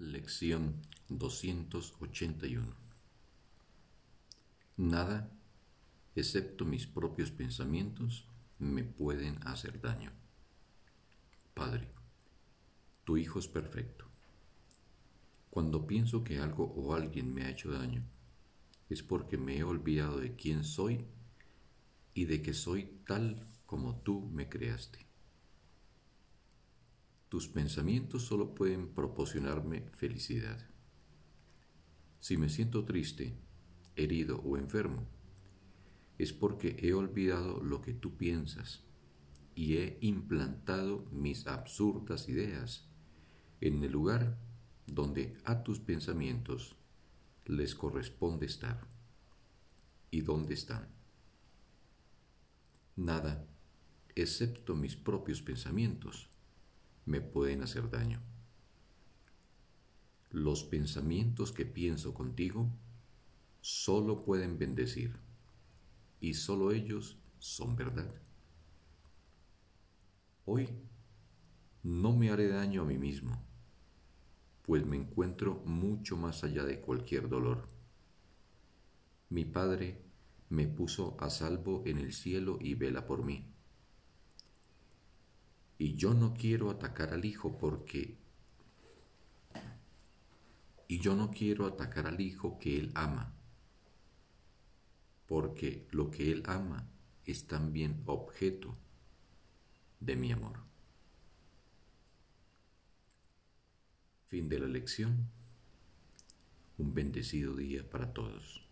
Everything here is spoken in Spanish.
Lección 281 Nada, excepto mis propios pensamientos, me pueden hacer daño. Padre, tu Hijo es perfecto. Cuando pienso que algo o alguien me ha hecho daño, es porque me he olvidado de quién soy y de que soy tal como tú me creaste. Tus pensamientos solo pueden proporcionarme felicidad. Si me siento triste, herido o enfermo, es porque he olvidado lo que tú piensas y he implantado mis absurdas ideas en el lugar donde a tus pensamientos les corresponde estar. ¿Y dónde están? Nada, excepto mis propios pensamientos me pueden hacer daño. Los pensamientos que pienso contigo solo pueden bendecir y solo ellos son verdad. Hoy no me haré daño a mí mismo, pues me encuentro mucho más allá de cualquier dolor. Mi Padre me puso a salvo en el cielo y vela por mí y yo no quiero atacar al hijo porque y yo no quiero atacar al hijo que él ama, porque lo que él ama es también objeto de mi amor. Fin de la lección. Un bendecido día para todos.